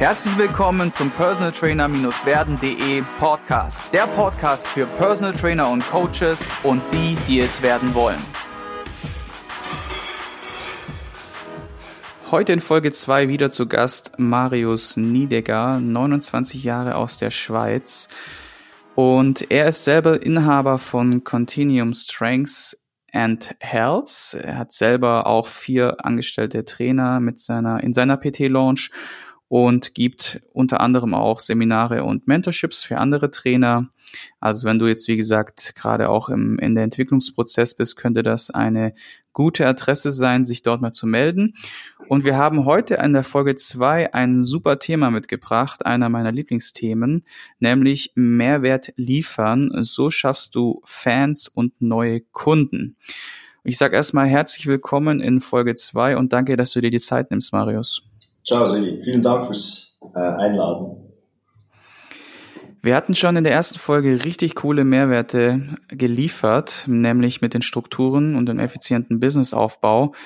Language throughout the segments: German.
Herzlich willkommen zum Personal Trainer-werden.de Podcast. Der Podcast für Personal Trainer und Coaches und die, die es werden wollen. Heute in Folge 2 wieder zu Gast Marius Niedegger, 29 Jahre aus der Schweiz. Und er ist selber Inhaber von Continuum Strengths and Health. Er hat selber auch vier angestellte Trainer mit seiner, in seiner PT-Launch und gibt unter anderem auch Seminare und Mentorships für andere Trainer. Also wenn du jetzt, wie gesagt, gerade auch im, in der Entwicklungsprozess bist, könnte das eine gute Adresse sein, sich dort mal zu melden. Und wir haben heute in der Folge zwei ein super Thema mitgebracht, einer meiner Lieblingsthemen, nämlich Mehrwert liefern. So schaffst du Fans und neue Kunden. Ich sage erstmal herzlich willkommen in Folge zwei und danke, dass du dir die Zeit nimmst, Marius. Ciao, Sigi. Vielen Dank fürs äh, Einladen. Wir hatten schon in der ersten Folge richtig coole Mehrwerte geliefert, nämlich mit den Strukturen und dem effizienten Businessaufbau.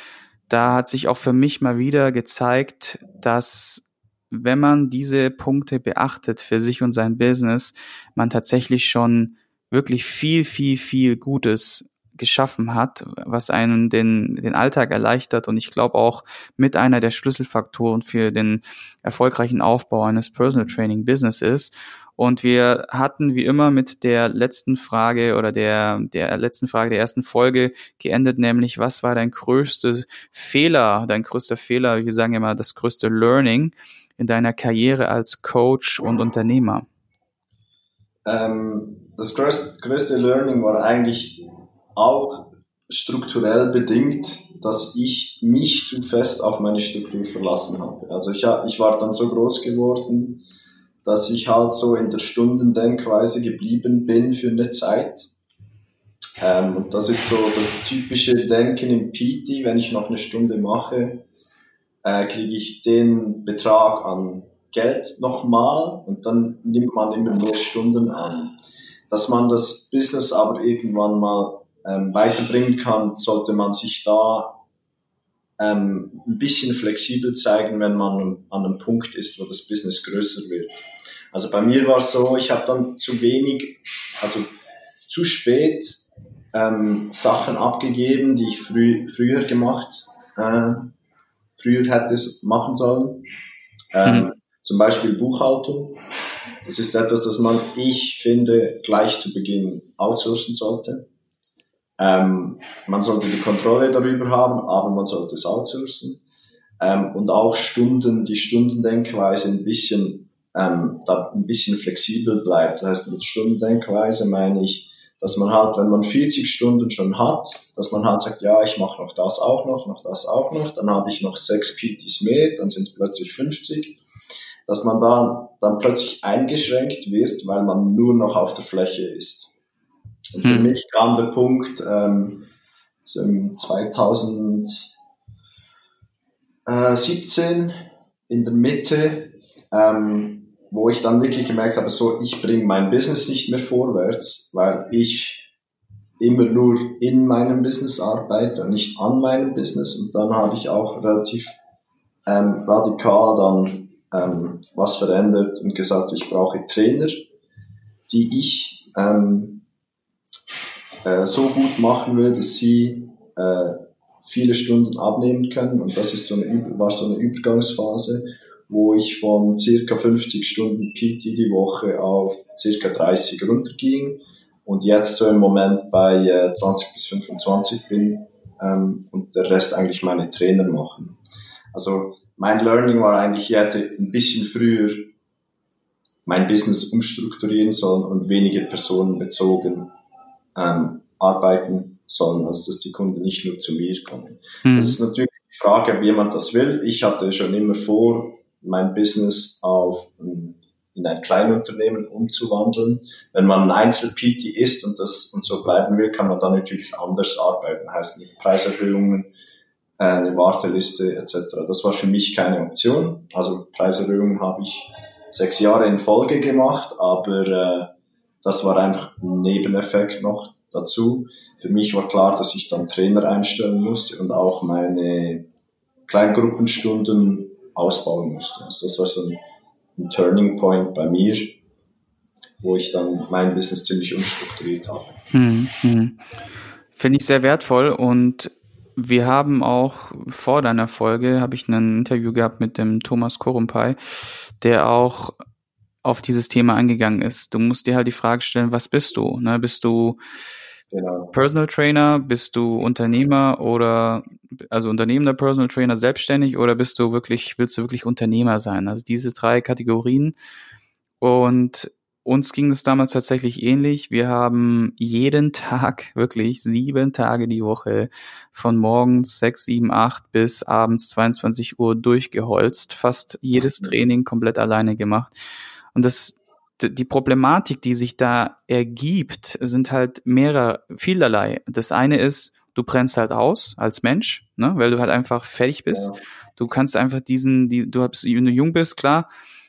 Da hat sich auch für mich mal wieder gezeigt, dass wenn man diese Punkte beachtet für sich und sein Business, man tatsächlich schon wirklich viel, viel, viel Gutes geschaffen hat, was einen den, den Alltag erleichtert und ich glaube auch mit einer der Schlüsselfaktoren für den erfolgreichen Aufbau eines Personal Training Business ist. Und wir hatten wie immer mit der letzten Frage oder der, der letzten Frage der ersten Folge geendet, nämlich was war dein größter Fehler, dein größter Fehler, wir sagen immer das größte Learning in deiner Karriere als Coach und Unternehmer? Ähm, das größte, größte Learning war eigentlich auch strukturell bedingt, dass ich mich zu fest auf meine Struktur verlassen habe. Also ich, ich war dann so groß geworden, dass ich halt so in der Stundendenkweise geblieben bin für eine Zeit. Ähm, und das ist so das typische Denken im PT, wenn ich noch eine Stunde mache, äh, kriege ich den Betrag an Geld nochmal und dann nimmt man immer mehr Stunden an. Dass man das Business aber irgendwann mal ähm, weiterbringen kann, sollte man sich da ähm, ein bisschen flexibel zeigen, wenn man an einem Punkt ist, wo das Business größer wird. Also bei mir war es so, ich habe dann zu wenig, also zu spät ähm, Sachen abgegeben, die ich früh, früher gemacht, äh, früher hätte machen sollen. Ähm, mhm. Zum Beispiel Buchhaltung. Das ist etwas, das man, ich finde, gleich zu Beginn outsourcen sollte. Ähm, man sollte die Kontrolle darüber haben, aber man sollte es outsourcen. Ähm, und auch Stunden, die Stundendenkweise ein bisschen, ähm, da ein bisschen flexibel bleibt. Das heißt, mit Stundendenkweise meine ich, dass man halt, wenn man 40 Stunden schon hat, dass man halt sagt, ja, ich mache noch das auch noch, noch das auch noch, dann habe ich noch sechs PTs mehr, dann sind es plötzlich 50, dass man da dann plötzlich eingeschränkt wird, weil man nur noch auf der Fläche ist. Und für hm. mich kam der Punkt, ähm, so im 2017 in der Mitte, ähm, wo ich dann wirklich gemerkt habe, so ich bringe mein Business nicht mehr vorwärts, weil ich immer nur in meinem Business arbeite und nicht an meinem Business. Und dann habe ich auch relativ ähm, radikal dann ähm, was verändert und gesagt, ich brauche Trainer, die ich ähm, äh, so gut machen will, dass sie äh, viele Stunden abnehmen können. Und das ist so eine, war so eine Übergangsphase, wo ich von circa 50 Stunden PT die Woche auf circa 30 runterging und jetzt so im Moment bei äh, 20 bis 25 bin ähm, und der Rest eigentlich meine Trainer machen. Also mein Learning war eigentlich, ich hätte ein bisschen früher mein Business umstrukturieren sollen und weniger personenbezogen ähm, arbeiten sollen, also dass die Kunden nicht nur zu mir kommen. Mhm. Das ist natürlich die Frage, wie jemand das will. Ich hatte schon immer vor, mein Business auf in ein Kleinunternehmen umzuwandeln. Wenn man ein Einzel-PT ist und das und so bleiben will, kann man dann natürlich anders arbeiten. Heißt mit Preiserhöhungen, äh, eine Warteliste etc. Das war für mich keine Option. Also Preiserhöhungen habe ich sechs Jahre in Folge gemacht, aber äh, das war einfach ein Nebeneffekt noch dazu. Für mich war klar, dass ich dann Trainer einstellen musste und auch meine Kleingruppenstunden ausbauen musste. Also das war so ein ein Turning Point bei mir, wo ich dann mein Business ziemlich umstrukturiert habe. Hm, hm. Finde ich sehr wertvoll und wir haben auch vor deiner Folge, habe ich ein Interview gehabt mit dem Thomas Korumpai, der auch auf dieses Thema eingegangen ist. Du musst dir halt die Frage stellen, was bist du? Ne? Bist du genau. Personal Trainer? Bist du Unternehmer oder also unternehmender Personal Trainer selbstständig oder bist du wirklich, willst du wirklich Unternehmer sein? Also diese drei Kategorien. Und uns ging es damals tatsächlich ähnlich. Wir haben jeden Tag, wirklich sieben Tage die Woche, von morgens sechs, sieben, acht bis abends 22 Uhr durchgeholzt, fast jedes Training komplett alleine gemacht. Und das, die Problematik, die sich da ergibt, sind halt mehrere, vielerlei. Das eine ist, du brennst halt aus als Mensch, ne, weil du halt einfach fertig bist. Ja. Du kannst einfach diesen, die, du hast, wenn du jung bist, klar,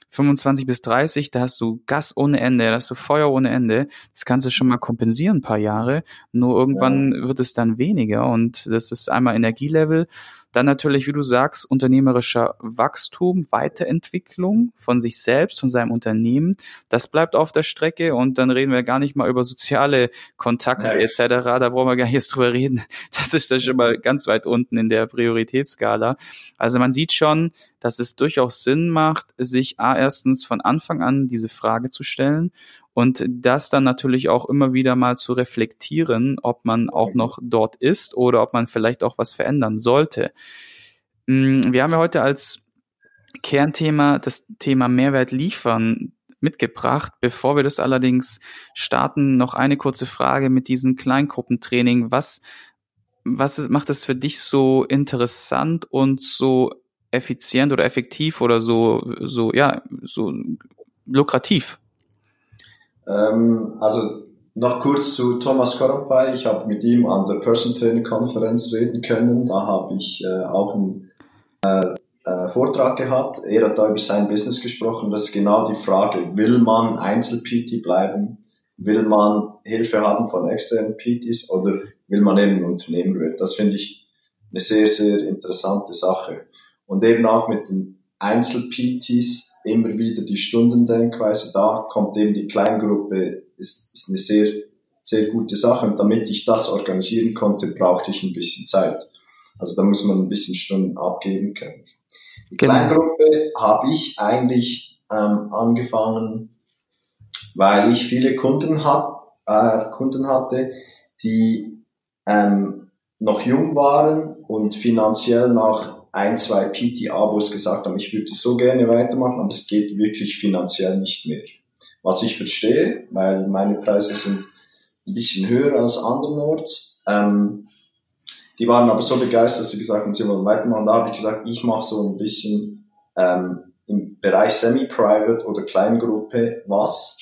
25 bis 30, da hast du Gas ohne Ende, da hast du Feuer ohne Ende. Das kannst du schon mal kompensieren ein paar Jahre. Nur irgendwann ja. wird es dann weniger und das ist einmal Energielevel, dann natürlich, wie du sagst, unternehmerischer Wachstum, Weiterentwicklung von sich selbst, von seinem Unternehmen. Das bleibt auf der Strecke und dann reden wir gar nicht mal über soziale Kontakte ja, etc. Da brauchen wir gar nicht jetzt drüber reden. Das ist ja schon mal ganz weit unten in der Prioritätsskala. Also man sieht schon, dass es durchaus Sinn macht, sich A erstens von Anfang an diese Frage zu stellen und das dann natürlich auch immer wieder mal zu reflektieren, ob man auch noch dort ist oder ob man vielleicht auch was verändern sollte. Mm, wir haben ja heute als Kernthema das Thema Mehrwert liefern mitgebracht. Bevor wir das allerdings starten, noch eine kurze Frage mit diesem Kleingruppentraining. Was, was ist, macht es für dich so interessant und so effizient oder effektiv oder so, so, ja, so lukrativ? Ähm, also noch kurz zu Thomas Koropay. Ich habe mit ihm an der Person Training Konferenz reden können. Da habe ich äh, auch einen äh, äh, Vortrag gehabt. Er hat da über sein Business gesprochen. Das ist genau die Frage, will man Einzel-PT bleiben? Will man Hilfe haben von externen PTs oder will man eben ein Unternehmer werden? Das finde ich eine sehr, sehr interessante Sache. Und eben auch mit den Einzel-PTs immer wieder die Stundendenkweise, da kommt eben die Kleingruppe, ist, ist eine sehr, sehr gute Sache. Und damit ich das organisieren konnte, brauchte ich ein bisschen Zeit. Also da muss man ein bisschen Stunden abgeben können. Die genau. Kleingruppe habe ich eigentlich ähm, angefangen, weil ich viele Kunden, hat, äh, Kunden hatte, die ähm, noch jung waren und finanziell nach ein, zwei PT-Abos gesagt haben, ich würde so gerne weitermachen, aber es geht wirklich finanziell nicht mehr. Was ich verstehe, weil meine Preise sind ein bisschen höher als andernorts. Ähm, die waren aber so begeistert, dass sie gesagt haben, sie wollen weitermachen. Da habe ich gesagt, ich mache so ein bisschen ähm, im Bereich Semi-Private oder Kleingruppe was,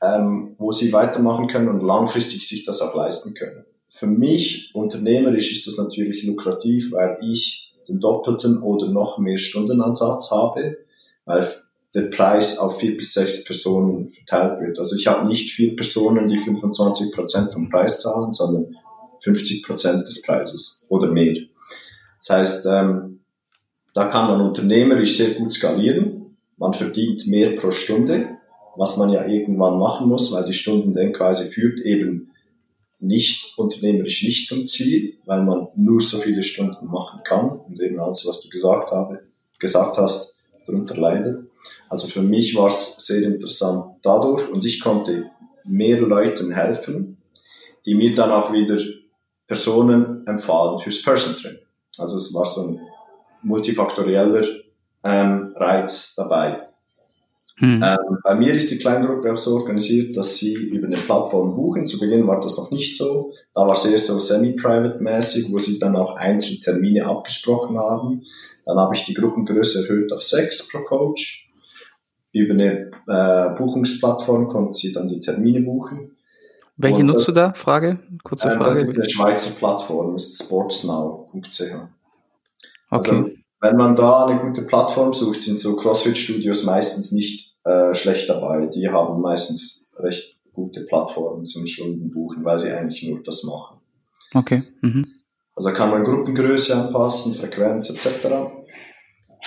ähm, wo sie weitermachen können und langfristig sich das auch leisten können. Für mich unternehmerisch ist das natürlich lukrativ, weil ich den doppelten oder noch mehr Stundenansatz habe, weil der Preis auf vier bis sechs Personen verteilt wird. Also ich habe nicht vier Personen, die 25 Prozent vom Preis zahlen, sondern 50 Prozent des Preises oder mehr. Das heißt, ähm, da kann man unternehmerisch sehr gut skalieren. Man verdient mehr pro Stunde, was man ja irgendwann machen muss, weil die Stundendenkweise führt eben nicht unternehmerisch nicht zum Ziel, weil man nur so viele Stunden machen kann und eben alles, was du gesagt habe, gesagt hast, darunter leidet. Also für mich war es sehr interessant dadurch und ich konnte mehr Leuten helfen, die mir dann auch wieder Personen empfahlen fürs Person Training. Also es war so ein multifaktorieller ähm, Reiz dabei. Mhm. Ähm, bei mir ist die Kleingruppe auch so organisiert, dass sie über eine Plattform buchen. Zu Beginn war das noch nicht so. Da war es eher so semi-private-mäßig, wo sie dann auch Einzeltermine abgesprochen haben. Dann habe ich die Gruppengröße erhöht auf sechs pro Coach. Über eine äh, Buchungsplattform konnten sie dann die Termine buchen. Welche Und, nutzt du da? Frage? Kurze äh, Frage. Das ist eine Schweizer Plattform, ist sportsnow.ch. Okay. Also, wenn man da eine gute Plattform sucht, sind so CrossFit-Studios meistens nicht äh, schlecht dabei. Die haben meistens recht gute Plattformen zum Stundenbuchen, weil sie eigentlich nur das machen. Okay. Mhm. Also kann man Gruppengröße anpassen, Frequenz etc.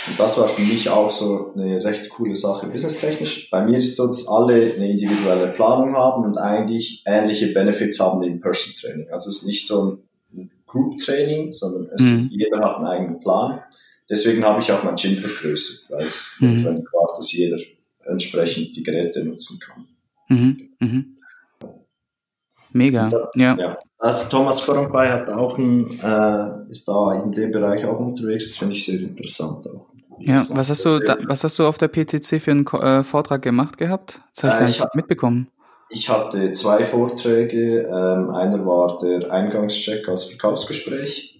Und das war für mich auch so eine recht coole Sache, businesstechnisch. Bei mir ist es so, dass alle eine individuelle Planung haben und eigentlich ähnliche Benefits haben im Person-Training. Also es ist nicht so ein Group-Training, sondern es, mhm. jeder hat einen eigenen Plan. Deswegen habe ich auch mein Gym vergrößert, weil es mhm. notwendig war, dass jeder entsprechend die Geräte nutzen kann. Mhm. Mhm. Mega, da, ja. ja. Also Thomas Korompai hat auch ein, äh, ist da in dem Bereich auch unterwegs, das finde ich sehr interessant auch. Ja, was hast du, da, was hast du auf der PTC für einen äh, Vortrag gemacht gehabt? Das habe ich äh, gar nicht ich mitbekommen. Ich hatte zwei Vorträge. Ähm, einer war der Eingangscheck als Verkaufsgespräch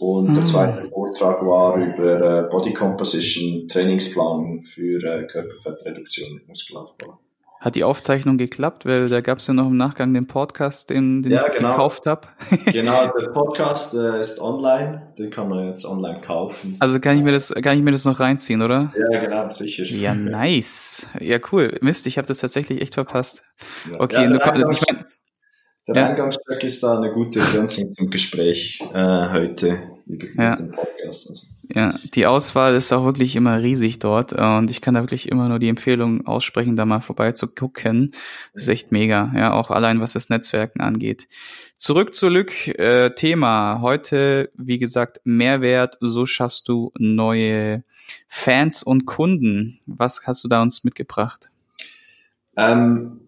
und ah. der zweite Vortrag war über äh, Body Composition, Trainingsplanung für äh, Körperfettreduktion und Muskelaufbau. Hat die Aufzeichnung geklappt? Weil da gab es ja noch im Nachgang den Podcast, den, den ja, ich genau. gekauft habe. genau, der Podcast äh, ist online, den kann man jetzt online kaufen. Also kann ich mir das, kann ich mir das noch reinziehen, oder? Ja, genau, sicher. Ja, nice. Ja, cool. Mist, ich habe das tatsächlich echt verpasst. Ja. Okay, ja, du, ich mein, der ja. Eingangscheck ist da eine gute Ergänzung zum Gespräch äh, heute ja. Also. Ja, die Auswahl ist auch wirklich immer riesig dort und ich kann da wirklich immer nur die Empfehlung aussprechen, da mal vorbei zu gucken. Das ist echt mega, ja, auch allein was das Netzwerken angeht. Zurück zu Lück, äh, Thema. Heute, wie gesagt, Mehrwert, so schaffst du neue Fans und Kunden. Was hast du da uns mitgebracht? Ähm,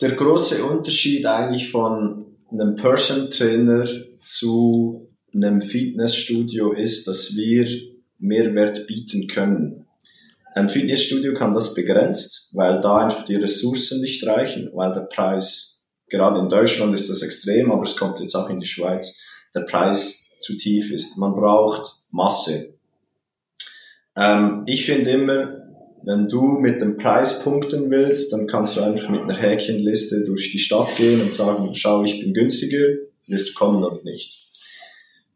der große Unterschied eigentlich von einem Person Trainer zu einem Fitnessstudio ist, dass wir Mehrwert bieten können. Ein Fitnessstudio kann das begrenzt, weil da einfach die Ressourcen nicht reichen, weil der Preis, gerade in Deutschland ist das extrem, aber es kommt jetzt auch in die Schweiz, der Preis zu tief ist. Man braucht Masse. Ähm, ich finde immer, wenn du mit dem Preis punkten willst, dann kannst du einfach mit einer Häkchenliste durch die Stadt gehen und sagen, schau, ich bin günstiger, willst du kommen oder nicht.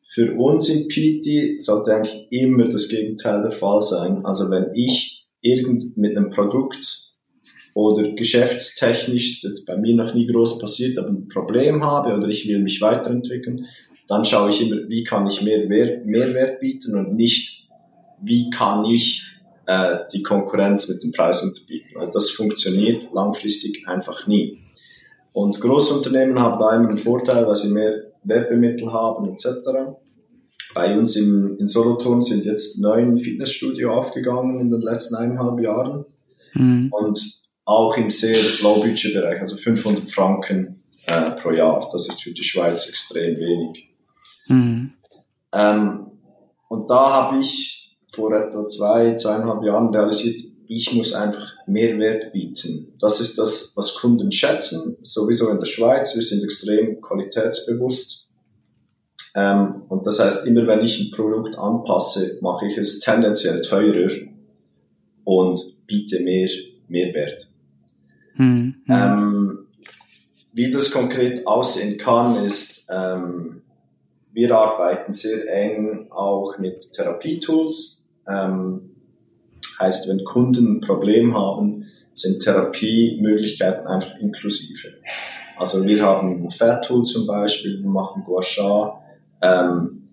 Für uns im PT sollte eigentlich immer das Gegenteil der Fall sein. Also wenn ich irgend mit einem Produkt oder geschäftstechnisch, ist jetzt bei mir noch nie groß passiert, aber ein Problem habe oder ich will mich weiterentwickeln, dann schaue ich immer, wie kann ich mehr Wert, Mehrwert bieten und nicht, wie kann ich äh, die Konkurrenz mit dem Preis unterbieten. Weil das funktioniert langfristig einfach nie. Und Großunternehmen haben da immer einen Vorteil, weil sie mehr Werbemittel haben etc. Bei uns in, in Solothurn sind jetzt neun Fitnessstudio aufgegangen in den letzten eineinhalb Jahren mhm. und auch im sehr Low-Budget-Bereich, also 500 Franken äh, pro Jahr. Das ist für die Schweiz extrem wenig. Mhm. Ähm, und da habe ich vor etwa zwei, zweieinhalb Jahren realisiert, ich muss einfach Mehrwert bieten. Das ist das, was Kunden schätzen, sowieso in der Schweiz. Wir sind extrem qualitätsbewusst. Ähm, und das heißt, immer wenn ich ein Produkt anpasse, mache ich es tendenziell teurer und biete mehr Mehrwert. Mhm. Ähm, wie das konkret aussehen kann, ist, ähm, wir arbeiten sehr eng auch mit Therapietools. Ähm, Heißt, wenn Kunden ein Problem haben, sind Therapiemöglichkeiten einfach inklusive. Also wir haben Fairtool zum Beispiel, wir machen Gua Sha. Ähm,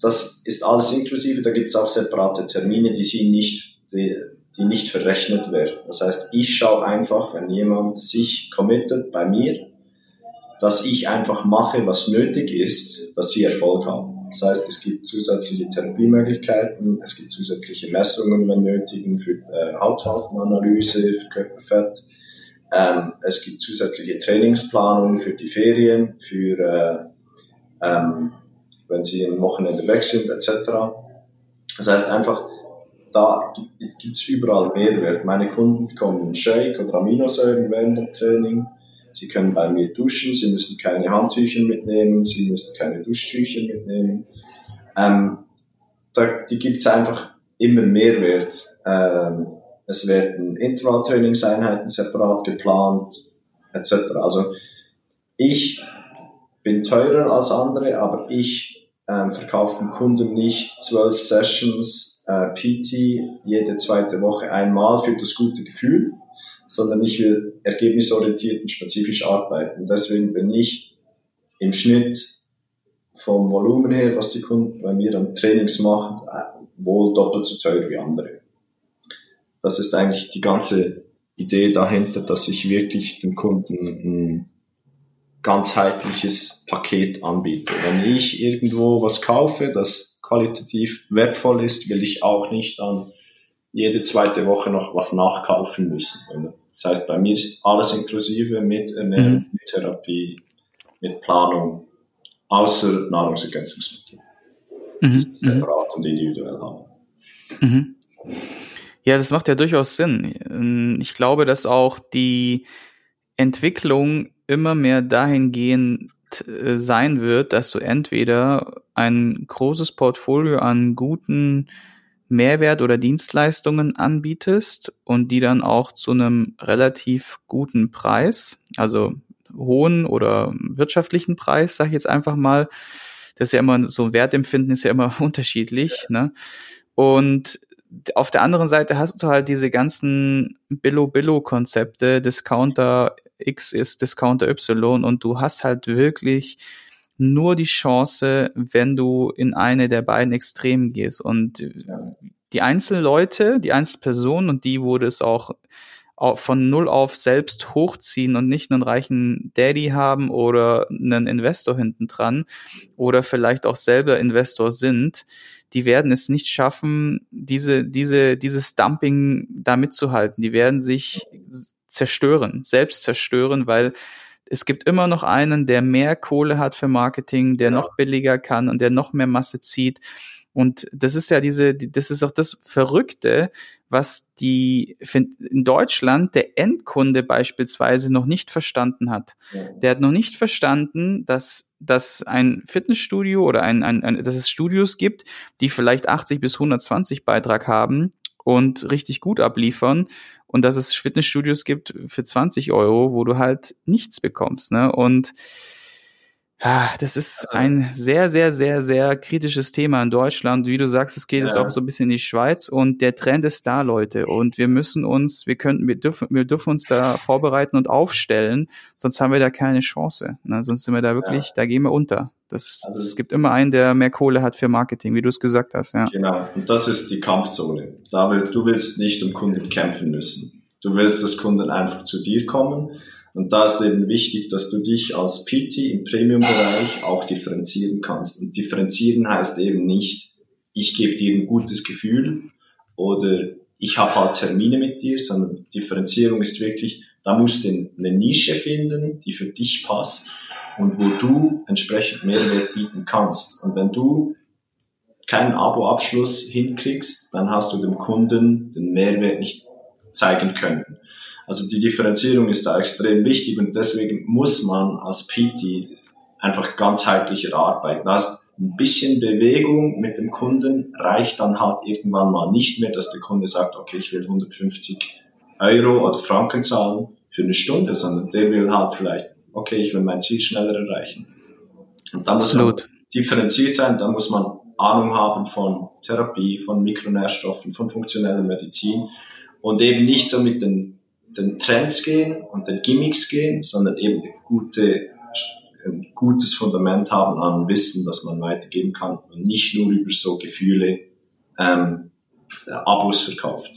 das ist alles inklusive, da gibt es auch separate Termine, die sie nicht, die, die nicht verrechnet werden. Das heißt, ich schaue einfach, wenn jemand sich committet bei mir, dass ich einfach mache, was nötig ist, dass sie Erfolg haben. Das heißt, es gibt zusätzliche Therapiemöglichkeiten, es gibt zusätzliche Messungen, wenn nötig, für äh, für Körperfett. Ähm, es gibt zusätzliche Trainingsplanungen für die Ferien, für äh, ähm, wenn sie am Wochenende weg sind, etc. Das heißt einfach, da gibt es überall Mehrwert. Meine Kunden bekommen Shake oder Aminosäuren während dem Training. Sie können bei mir duschen, Sie müssen keine Handtücher mitnehmen, Sie müssen keine Duschtücher mitnehmen. Ähm, da, die gibt es einfach immer Mehrwert. Ähm, es werden Intervalltrainingseinheiten separat geplant, etc. Also ich bin teurer als andere, aber ich ähm, verkaufe dem Kunden nicht zwölf Sessions äh, PT jede zweite Woche einmal für das gute Gefühl, sondern ich will ergebnisorientiert und spezifisch arbeiten. deswegen bin ich im Schnitt vom Volumen her, was die Kunden bei mir an Trainings machen, wohl doppelt so teuer wie andere. Das ist eigentlich die ganze Idee dahinter, dass ich wirklich dem Kunden ein ganzheitliches Paket anbiete. Wenn ich irgendwo was kaufe, das qualitativ wertvoll ist, will ich auch nicht dann jede zweite Woche noch was nachkaufen müssen. Das heißt, bei mir ist alles inklusive mit Ernährung, mhm. mit Therapie, mit Planung, außer Nahrungsergänzungsmittel. Mhm. mhm. Separat und individuell haben. Mhm. Ja, das macht ja durchaus Sinn. Ich glaube, dass auch die Entwicklung immer mehr dahingehend äh, sein wird, dass du entweder ein großes Portfolio an guten Mehrwert oder Dienstleistungen anbietest und die dann auch zu einem relativ guten Preis, also hohen oder wirtschaftlichen Preis, sage ich jetzt einfach mal. Das ist ja immer so Wertempfinden ist ja immer unterschiedlich, ne? Und auf der anderen Seite hast du halt diese ganzen Billo-Billo-Konzepte, Discounter X ist Discounter Y und du hast halt wirklich nur die Chance, wenn du in eine der beiden Extremen gehst. Und die Einzelleute, die Einzelpersonen, und die wurde es auch von null auf selbst hochziehen und nicht einen reichen Daddy haben oder einen Investor hinten dran oder vielleicht auch selber Investor sind, die werden es nicht schaffen, diese, diese, dieses Dumping da mitzuhalten. Die werden sich zerstören, selbst zerstören, weil es gibt immer noch einen, der mehr Kohle hat für Marketing, der ja. noch billiger kann und der noch mehr Masse zieht. Und das ist ja diese, das ist auch das Verrückte, was die in Deutschland der Endkunde beispielsweise noch nicht verstanden hat. Der hat noch nicht verstanden, dass, dass ein Fitnessstudio oder ein, ein, ein, dass es Studios gibt, die vielleicht 80 bis 120 Beitrag haben und richtig gut abliefern und dass es Fitnessstudios gibt für 20 Euro, wo du halt nichts bekommst. Ne? Und ja, das ist ein sehr, sehr, sehr, sehr kritisches Thema in Deutschland. Wie du sagst, es geht jetzt auch so ein bisschen in die Schweiz und der Trend ist da, Leute. Und wir müssen uns, wir könnten, wir dürfen, wir dürfen uns da vorbereiten und aufstellen, sonst haben wir da keine Chance. Ne? Sonst sind wir da wirklich, ja. da gehen wir unter. Das, also es gibt immer einen, der mehr Kohle hat für Marketing, wie du es gesagt hast. Ja. Genau. Und das ist die Kampfzone. Da will, du willst nicht um Kunden kämpfen müssen. Du willst, dass Kunden einfach zu dir kommen und da ist eben wichtig, dass du dich als PT im Premium-Bereich auch differenzieren kannst. Und differenzieren heißt eben nicht, ich gebe dir ein gutes Gefühl oder ich habe halt Termine mit dir, sondern Differenzierung ist wirklich, da musst du eine Nische finden, die für dich passt und wo du entsprechend Mehrwert bieten kannst. Und wenn du keinen Abo-Abschluss hinkriegst, dann hast du dem Kunden den Mehrwert nicht zeigen können. Also die Differenzierung ist da extrem wichtig und deswegen muss man als PT einfach ganzheitlicher arbeiten. Das ein bisschen Bewegung mit dem Kunden reicht dann halt irgendwann mal nicht mehr, dass der Kunde sagt, okay, ich will 150 Euro oder Franken zahlen für eine Stunde, sondern der will halt vielleicht, okay, ich will mein Ziel schneller erreichen. Und dann muss man differenziert sein, dann muss man Ahnung haben von Therapie, von Mikronährstoffen, von funktioneller Medizin und eben nicht so mit den den Trends gehen und den Gimmicks gehen, sondern eben eine gute, ein gutes Fundament haben an Wissen, das man weitergeben kann und nicht nur über so Gefühle ähm, Abos verkauft.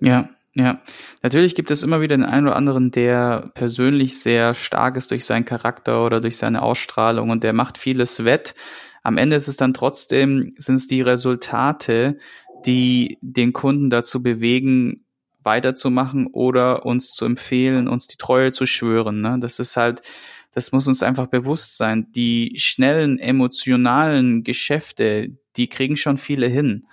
Ja, ja. Natürlich gibt es immer wieder den einen oder anderen, der persönlich sehr stark ist durch seinen Charakter oder durch seine Ausstrahlung und der macht vieles wett. Am Ende ist es dann trotzdem, sind es die Resultate, die den Kunden dazu bewegen, weiterzumachen oder uns zu empfehlen, uns die Treue zu schwören. Ne? Das ist halt, das muss uns einfach bewusst sein. Die schnellen emotionalen Geschäfte, die kriegen schon viele hin.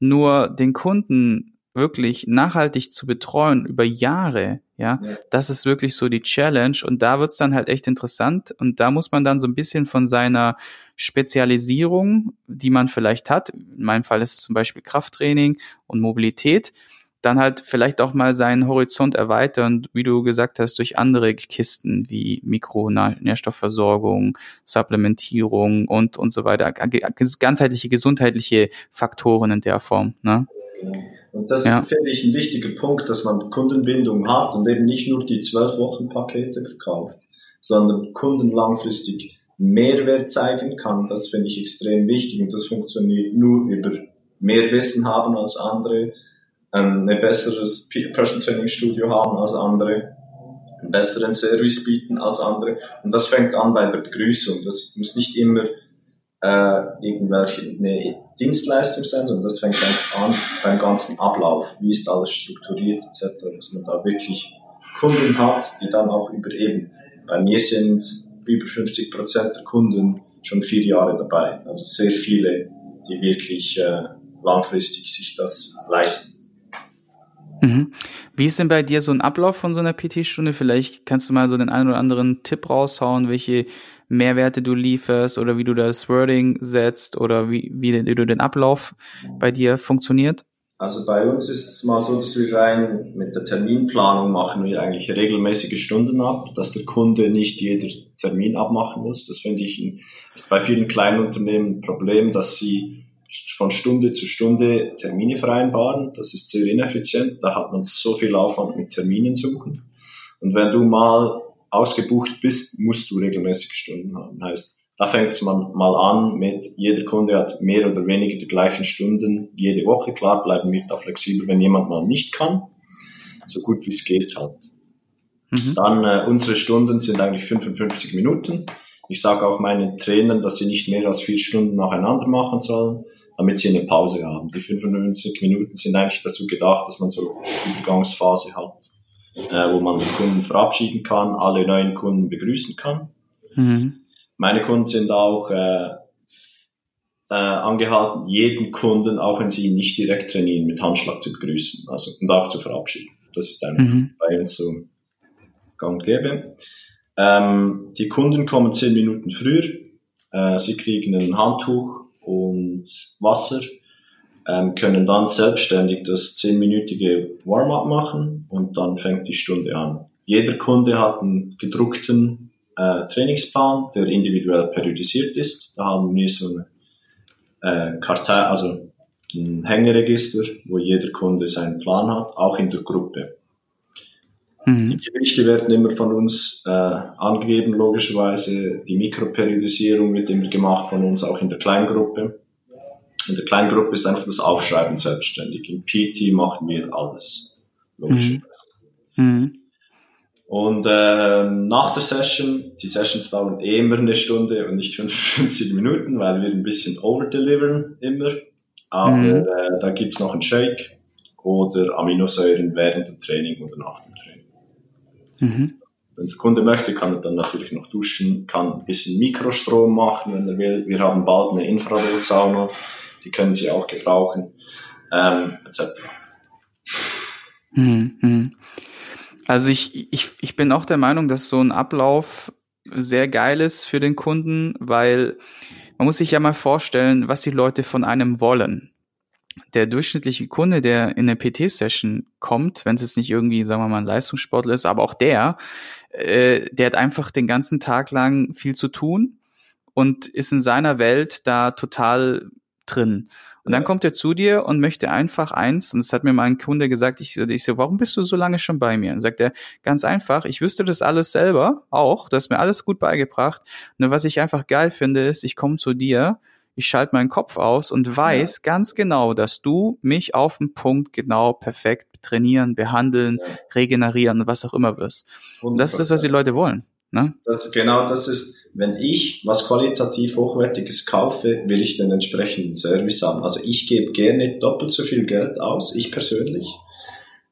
Nur den Kunden wirklich nachhaltig zu betreuen über Jahre, ja, ja. das ist wirklich so die Challenge und da wird's dann halt echt interessant und da muss man dann so ein bisschen von seiner Spezialisierung, die man vielleicht hat, in meinem Fall ist es zum Beispiel Krafttraining und Mobilität, dann halt vielleicht auch mal seinen Horizont erweitern, wie du gesagt hast, durch andere Kisten wie Mikronährstoffversorgung, Supplementierung und, und so weiter. Ganzheitliche gesundheitliche Faktoren in der Form. Ne? Und das ja. finde ich ein wichtiger Punkt, dass man Kundenbindung hat und eben nicht nur die zwölf Wochen Pakete verkauft, sondern Kunden langfristig Mehrwert zeigen kann. Das finde ich extrem wichtig und das funktioniert nur über mehr Wissen haben als andere, ein besseres Personal Training Studio haben als andere, einen besseren Service bieten als andere. Und das fängt an bei der Begrüßung. Das muss nicht immer äh, irgendwelche eine Dienstleistung sein, sondern das fängt einfach an beim ganzen Ablauf. Wie ist alles strukturiert etc., dass man da wirklich Kunden hat, die dann auch über eben, bei mir sind über 50 Prozent der Kunden schon vier Jahre dabei. Also sehr viele, die wirklich äh, langfristig sich das leisten. Mhm. Wie ist denn bei dir so ein Ablauf von so einer PT-Stunde? Vielleicht kannst du mal so den einen oder anderen Tipp raushauen, welche Mehrwerte du lieferst oder wie du das Wording setzt oder wie, wie, du den Ablauf bei dir funktioniert? Also bei uns ist es mal so, dass wir rein mit der Terminplanung machen wir eigentlich regelmäßige Stunden ab, dass der Kunde nicht jeder Termin abmachen muss. Das finde ich ist bei vielen kleinen Unternehmen ein Problem, dass sie von Stunde zu Stunde Termine vereinbaren. Das ist sehr ineffizient. Da hat man so viel Aufwand mit Terminen suchen. Und wenn du mal ausgebucht bist, musst du regelmäßige Stunden haben. Heißt, da fängt es man mal an mit, jeder Kunde hat mehr oder weniger die gleichen Stunden jede Woche. Klar, bleiben wir da flexibel, wenn jemand mal nicht kann, so gut wie es geht halt. Mhm. Dann äh, unsere Stunden sind eigentlich 55 Minuten. Ich sage auch meinen Trainern, dass sie nicht mehr als vier Stunden nacheinander machen sollen, damit sie eine Pause haben. Die 55 Minuten sind eigentlich dazu gedacht, dass man so eine Übergangsphase hat, äh, wo man den Kunden verabschieden kann, alle neuen Kunden begrüßen kann. Mhm. Meine Kunden sind auch äh, äh, angehalten, jeden Kunden, auch wenn sie ihn nicht direkt trainieren, mit Handschlag zu begrüßen also, und auch zu verabschieden. Das ist eigentlich mhm. bei uns so gang und gäbe. Ähm, die Kunden kommen zehn Minuten früher. Äh, sie kriegen ein Handtuch und Wasser, ähm, können dann selbstständig das zehnminütige Warm-up machen und dann fängt die Stunde an. Jeder Kunde hat einen gedruckten äh, Trainingsplan, der individuell periodisiert ist. Da haben wir so eine äh, Kartei, also ein Hängeregister, wo jeder Kunde seinen Plan hat, auch in der Gruppe. Mhm. Die Gewichte werden immer von uns äh, angegeben, logischerweise. Die Mikroperiodisierung wird immer gemacht von uns, auch in der Kleingruppe. In der Kleingruppe ist einfach das Aufschreiben selbstständig. Im PT machen wir alles, logischerweise. Mhm. Mhm. Und äh, nach der Session, die Sessions dauern eh immer eine Stunde und nicht 55 Minuten, weil wir ein bisschen overdeliveren immer. Aber mhm. äh, da gibt's noch einen Shake oder Aminosäuren während dem Training oder nach dem Training. Mhm. Wenn der Kunde möchte, kann er dann natürlich noch duschen, kann ein bisschen Mikrostrom machen, wenn er will. Wir haben bald eine Infrarotsauna, die können Sie auch gebrauchen, ähm, etc. Mhm. mhm. Also ich, ich, ich bin auch der Meinung, dass so ein Ablauf sehr geil ist für den Kunden, weil man muss sich ja mal vorstellen, was die Leute von einem wollen. Der durchschnittliche Kunde, der in eine PT-Session kommt, wenn es jetzt nicht irgendwie, sagen wir mal, ein Leistungssportler ist, aber auch der, äh, der hat einfach den ganzen Tag lang viel zu tun und ist in seiner Welt da total drin. Und dann kommt er zu dir und möchte einfach eins, und das hat mir mal ein Kunde gesagt, ich, ich so, warum bist du so lange schon bei mir? Und sagt er, ganz einfach, ich wüsste das alles selber auch, du hast mir alles gut beigebracht. Nur was ich einfach geil finde, ist, ich komme zu dir, ich schalte meinen Kopf aus und weiß ja. ganz genau, dass du mich auf den Punkt genau perfekt trainieren, behandeln, ja. regenerieren, was auch immer wirst. Und das ist das, was die Leute wollen. Ne? Das, genau das ist, wenn ich was qualitativ Hochwertiges kaufe, will ich den entsprechenden Service haben. Also ich gebe gerne doppelt so viel Geld aus, ich persönlich,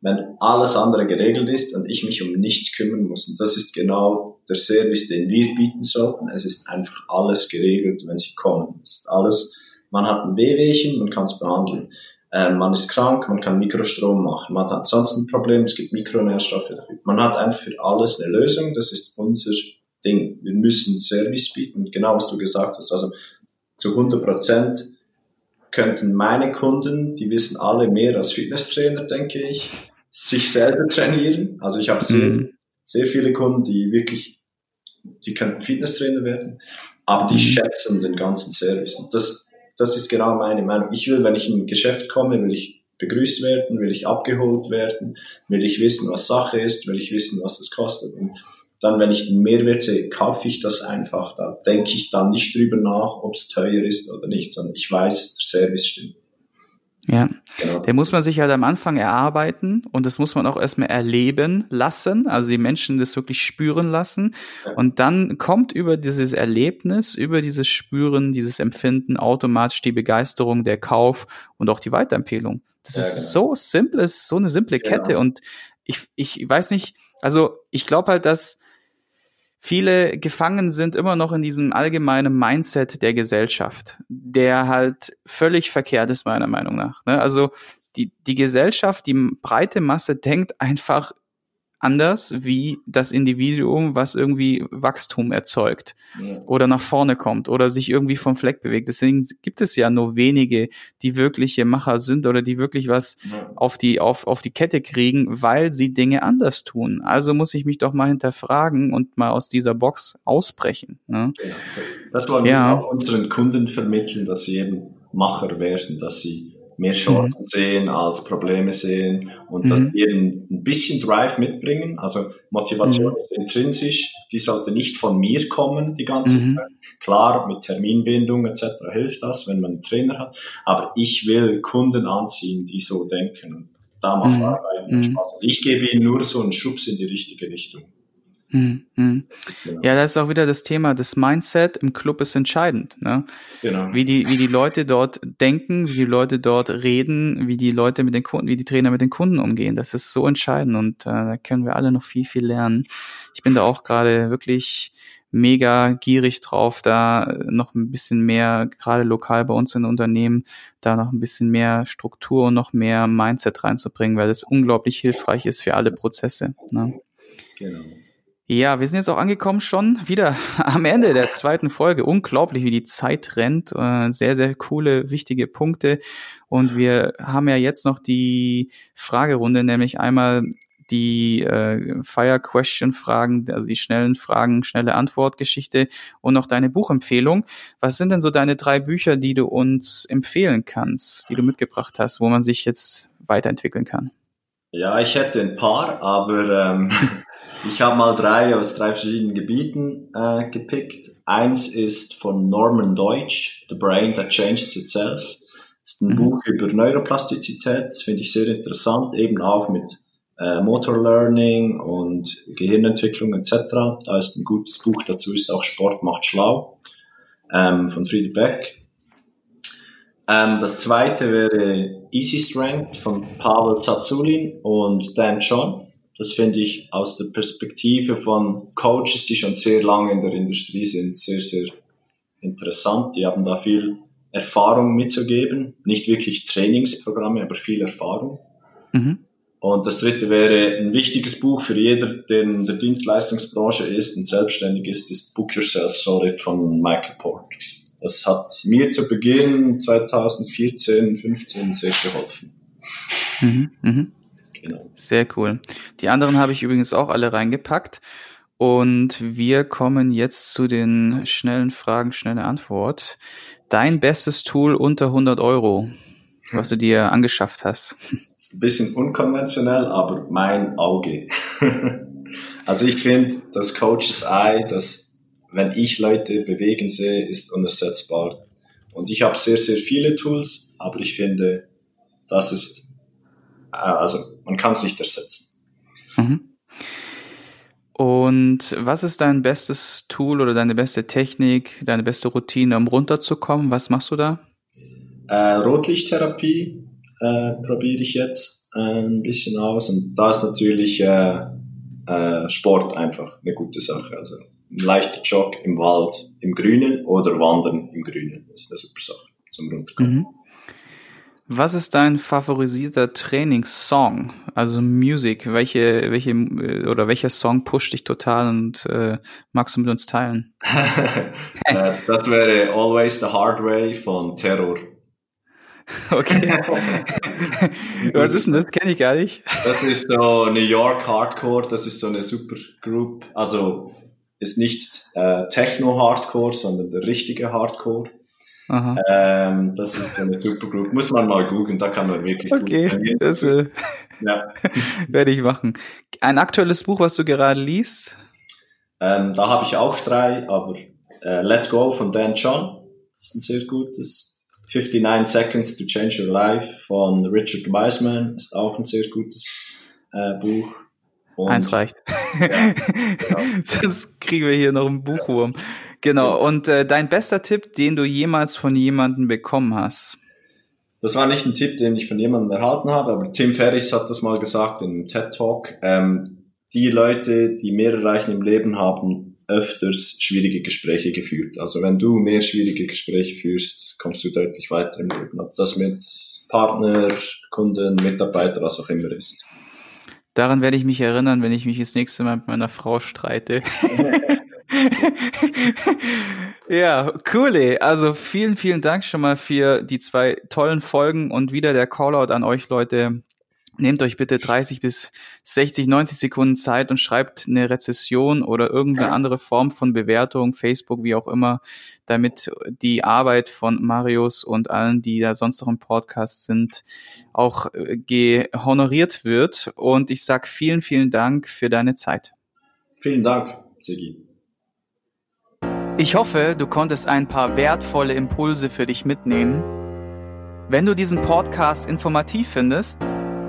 wenn alles andere geregelt ist und ich mich um nichts kümmern muss. Und das ist genau der Service, den wir bieten sollten. Es ist einfach alles geregelt, wenn Sie kommen. Es ist alles, man hat ein Wehwehchen, man kann es behandeln. Ähm, man ist krank, man kann Mikrostrom machen, man hat sonst ein Problem, es gibt Mikronährstoffe dafür. Man hat einfach für alles eine Lösung, das ist unser Ding. Wir müssen Service bieten, genau was du gesagt hast. Also zu 100 Prozent könnten meine Kunden, die wissen alle mehr als Fitnesstrainer, denke ich, sich selber trainieren. Also ich habe sehr, mhm. sehr viele Kunden, die wirklich, die könnten Fitnesstrainer werden, aber die mhm. schätzen den ganzen Service. Und das das ist genau meine Meinung. Ich will, wenn ich in ein Geschäft komme, will ich begrüßt werden, will ich abgeholt werden, will ich wissen, was Sache ist, will ich wissen, was es kostet. Und dann, wenn ich den Mehrwert sehe, kaufe ich das einfach. Da denke ich dann nicht drüber nach, ob es teuer ist oder nicht, sondern ich weiß, der Service stimmt. Ja, genau. der muss man sich halt am Anfang erarbeiten und das muss man auch erstmal erleben lassen, also die Menschen das wirklich spüren lassen. Und dann kommt über dieses Erlebnis, über dieses Spüren, dieses Empfinden automatisch die Begeisterung, der Kauf und auch die Weiterempfehlung. Das ja, ist genau. so simpel, ist so eine simple genau. Kette und ich, ich weiß nicht, also ich glaube halt, dass viele gefangen sind immer noch in diesem allgemeinen Mindset der Gesellschaft, der halt völlig verkehrt ist, meiner Meinung nach. Ne? Also die, die Gesellschaft, die breite Masse denkt einfach anders wie das Individuum, was irgendwie Wachstum erzeugt ja. oder nach vorne kommt oder sich irgendwie vom Fleck bewegt. Deswegen gibt es ja nur wenige, die wirkliche Macher sind oder die wirklich was ja. auf die auf auf die Kette kriegen, weil sie Dinge anders tun. Also muss ich mich doch mal hinterfragen und mal aus dieser Box ausbrechen. Ne? Ja. Das wollen wir auch unseren Kunden vermitteln, dass sie eben Macher werden, dass sie mehr Chancen mhm. sehen als Probleme sehen und mhm. dass die eben ein bisschen Drive mitbringen. Also Motivation mhm. ist intrinsisch, die sollte nicht von mir kommen die ganze mhm. Zeit. Klar, mit Terminbindung etc. hilft das, wenn man einen Trainer hat, aber ich will Kunden anziehen, die so denken. Da macht mhm. Arbeiten mhm. Spaß. Ich gebe ihnen nur so einen Schubs in die richtige Richtung. Hm, hm. Ja, da ist auch wieder das Thema, das Mindset im Club ist entscheidend. Ne? Genau. Wie die, wie die Leute dort denken, wie die Leute dort reden, wie die Leute mit den Kunden, wie die Trainer mit den Kunden umgehen. Das ist so entscheidend und äh, da können wir alle noch viel, viel lernen. Ich bin da auch gerade wirklich mega gierig drauf, da noch ein bisschen mehr, gerade lokal bei uns in Unternehmen, da noch ein bisschen mehr Struktur und noch mehr Mindset reinzubringen, weil das unglaublich hilfreich ist für alle Prozesse. Ne? Genau. Ja, wir sind jetzt auch angekommen schon wieder am Ende der zweiten Folge. Unglaublich, wie die Zeit rennt. Äh, sehr, sehr coole, wichtige Punkte. Und wir haben ja jetzt noch die Fragerunde, nämlich einmal die äh, Fire Question Fragen, also die schnellen Fragen, schnelle Antwortgeschichte und noch deine Buchempfehlung. Was sind denn so deine drei Bücher, die du uns empfehlen kannst, die du mitgebracht hast, wo man sich jetzt weiterentwickeln kann? Ja, ich hätte ein paar, aber ähm, Ich habe mal drei aus drei verschiedenen Gebieten äh, gepickt. Eins ist von Norman Deutsch, The Brain That Changes Itself. Das ist ein mhm. Buch über Neuroplastizität. Das finde ich sehr interessant, eben auch mit äh, Motor Learning und Gehirnentwicklung etc. Da ist ein gutes Buch dazu, ist auch Sport macht schlau ähm, von Friede Beck. Ähm, das zweite wäre Easy Strength von Pavel Zazulin und Dan John. Das finde ich aus der Perspektive von Coaches, die schon sehr lange in der Industrie sind, sehr, sehr interessant. Die haben da viel Erfahrung mitzugeben. Nicht wirklich Trainingsprogramme, aber viel Erfahrung. Mhm. Und das dritte wäre ein wichtiges Buch für jeder, der in der Dienstleistungsbranche ist und selbstständig ist, ist Book Yourself Solid von Michael Port. Das hat mir zu Beginn 2014, 15 sehr geholfen. Mhm, mh. Genau. Sehr cool. Die anderen habe ich übrigens auch alle reingepackt. Und wir kommen jetzt zu den schnellen Fragen, schnelle Antwort. Dein bestes Tool unter 100 Euro, was du dir angeschafft hast. Ist ein bisschen unkonventionell, aber mein Auge. also ich finde, das Coaches Eye, das, wenn ich Leute bewegen sehe, ist unersetzbar. Und ich habe sehr, sehr viele Tools, aber ich finde, das ist also man kann es nicht ersetzen. Mhm. Und was ist dein bestes Tool oder deine beste Technik, deine beste Routine, um runterzukommen? Was machst du da? Äh, Rotlichttherapie äh, probiere ich jetzt äh, ein bisschen aus. Und da ist natürlich äh, äh, Sport einfach eine gute Sache. Also ein leichter Jog im Wald, im Grünen oder Wandern im Grünen. Ist eine super Sache zum Runterkommen. Mhm. Was ist dein favorisierter Trainingssong? Also Music, welche, welche oder welcher Song pusht dich total und äh, magst du mit uns teilen? Äh, das wäre Always the Hard Way von Terror. Okay. Was ist denn das? Kenne ich gar nicht. Das ist so New York Hardcore, das ist so eine super Group. Also ist nicht äh, Techno Hardcore, sondern der richtige Hardcore. Ähm, das ist so eine Supergroup. Muss man mal googeln, da kann man wirklich okay, gut das äh, ja. werde ich machen. Ein aktuelles Buch, was du gerade liest? Ähm, da habe ich auch drei, aber äh, Let Go von Dan John ist ein sehr gutes 59 Seconds to Change Your Life von Richard Wiseman ist auch ein sehr gutes äh, Buch. Und, Eins reicht. Ja, genau. Sonst kriegen wir hier noch einen Buchwurm. Genau. Und äh, dein bester Tipp, den du jemals von jemandem bekommen hast? Das war nicht ein Tipp, den ich von jemandem erhalten habe, aber Tim Ferriss hat das mal gesagt in einem TED Talk. Ähm, die Leute, die mehr erreichen im Leben, haben öfters schwierige Gespräche geführt. Also wenn du mehr schwierige Gespräche führst, kommst du deutlich weiter im Leben. Ob das mit Partner, Kunden, Mitarbeiter, was auch immer ist. Daran werde ich mich erinnern, wenn ich mich das nächste Mal mit meiner Frau streite. ja, cool. Also vielen, vielen Dank schon mal für die zwei tollen Folgen und wieder der Callout an euch Leute. Nehmt euch bitte 30 bis 60, 90 Sekunden Zeit und schreibt eine Rezession oder irgendeine andere Form von Bewertung, Facebook, wie auch immer, damit die Arbeit von Marius und allen, die da sonst noch im Podcast sind, auch äh, gehonoriert wird. Und ich sag vielen, vielen Dank für deine Zeit. Vielen Dank, Sigi. Ich hoffe, du konntest ein paar wertvolle Impulse für dich mitnehmen. Wenn du diesen Podcast informativ findest,